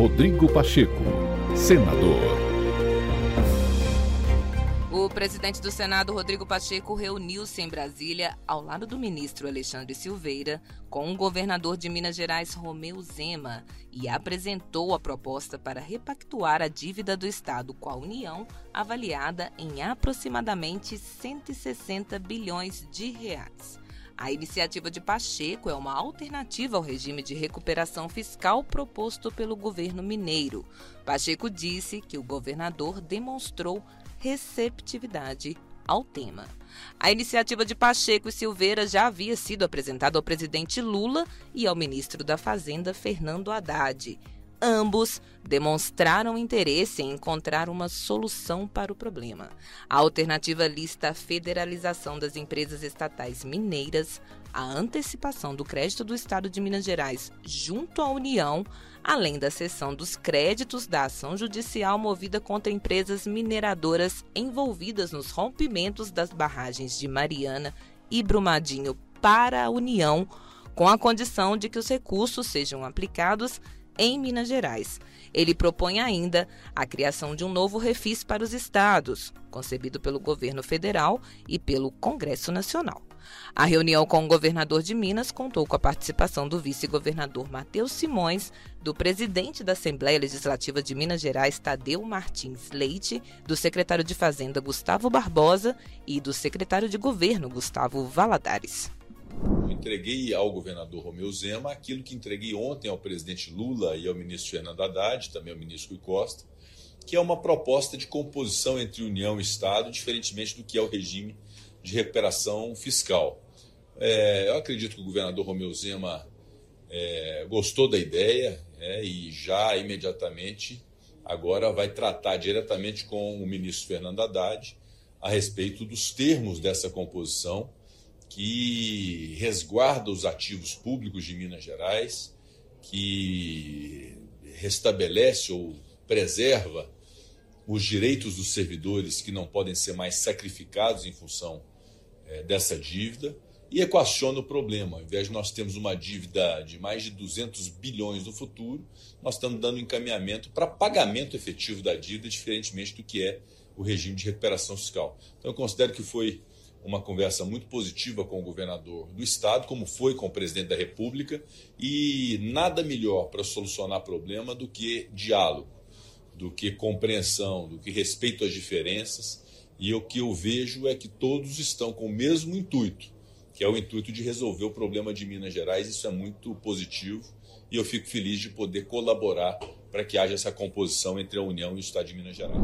Rodrigo Pacheco, senador. O presidente do Senado, Rodrigo Pacheco, reuniu-se em Brasília ao lado do ministro Alexandre Silveira com o governador de Minas Gerais, Romeu Zema, e apresentou a proposta para repactuar a dívida do Estado com a União, avaliada em aproximadamente 160 bilhões de reais. A iniciativa de Pacheco é uma alternativa ao regime de recuperação fiscal proposto pelo governo mineiro. Pacheco disse que o governador demonstrou receptividade ao tema. A iniciativa de Pacheco e Silveira já havia sido apresentada ao presidente Lula e ao ministro da Fazenda, Fernando Haddad. Ambos demonstraram interesse em encontrar uma solução para o problema. A alternativa lista a federalização das empresas estatais mineiras, a antecipação do crédito do Estado de Minas Gerais junto à União, além da cessão dos créditos da ação judicial movida contra empresas mineradoras envolvidas nos rompimentos das barragens de Mariana e Brumadinho para a União, com a condição de que os recursos sejam aplicados em Minas Gerais. Ele propõe ainda a criação de um novo refis para os estados, concebido pelo governo federal e pelo Congresso Nacional. A reunião com o governador de Minas contou com a participação do vice-governador Matheus Simões, do presidente da Assembleia Legislativa de Minas Gerais, Tadeu Martins Leite, do secretário de Fazenda, Gustavo Barbosa, e do secretário de Governo, Gustavo Valadares. Entreguei ao governador Romeu Zema aquilo que entreguei ontem ao presidente Lula e ao ministro Fernando Haddad, também ao ministro Rui Costa, que é uma proposta de composição entre União e Estado, diferentemente do que é o regime de recuperação fiscal. É, eu acredito que o governador Romeu Zema é, gostou da ideia é, e já imediatamente agora vai tratar diretamente com o ministro Fernando Haddad a respeito dos termos dessa composição que resguarda os ativos públicos de Minas Gerais, que restabelece ou preserva os direitos dos servidores que não podem ser mais sacrificados em função é, dessa dívida e equaciona o problema. Ao invés de nós termos uma dívida de mais de 200 bilhões no futuro, nós estamos dando encaminhamento para pagamento efetivo da dívida, diferentemente do que é o regime de recuperação fiscal. Então, eu considero que foi uma conversa muito positiva com o governador do estado, como foi com o presidente da República, e nada melhor para solucionar problema do que diálogo, do que compreensão, do que respeito às diferenças. E o que eu vejo é que todos estão com o mesmo intuito, que é o intuito de resolver o problema de Minas Gerais. Isso é muito positivo e eu fico feliz de poder colaborar para que haja essa composição entre a União e o Estado de Minas Gerais.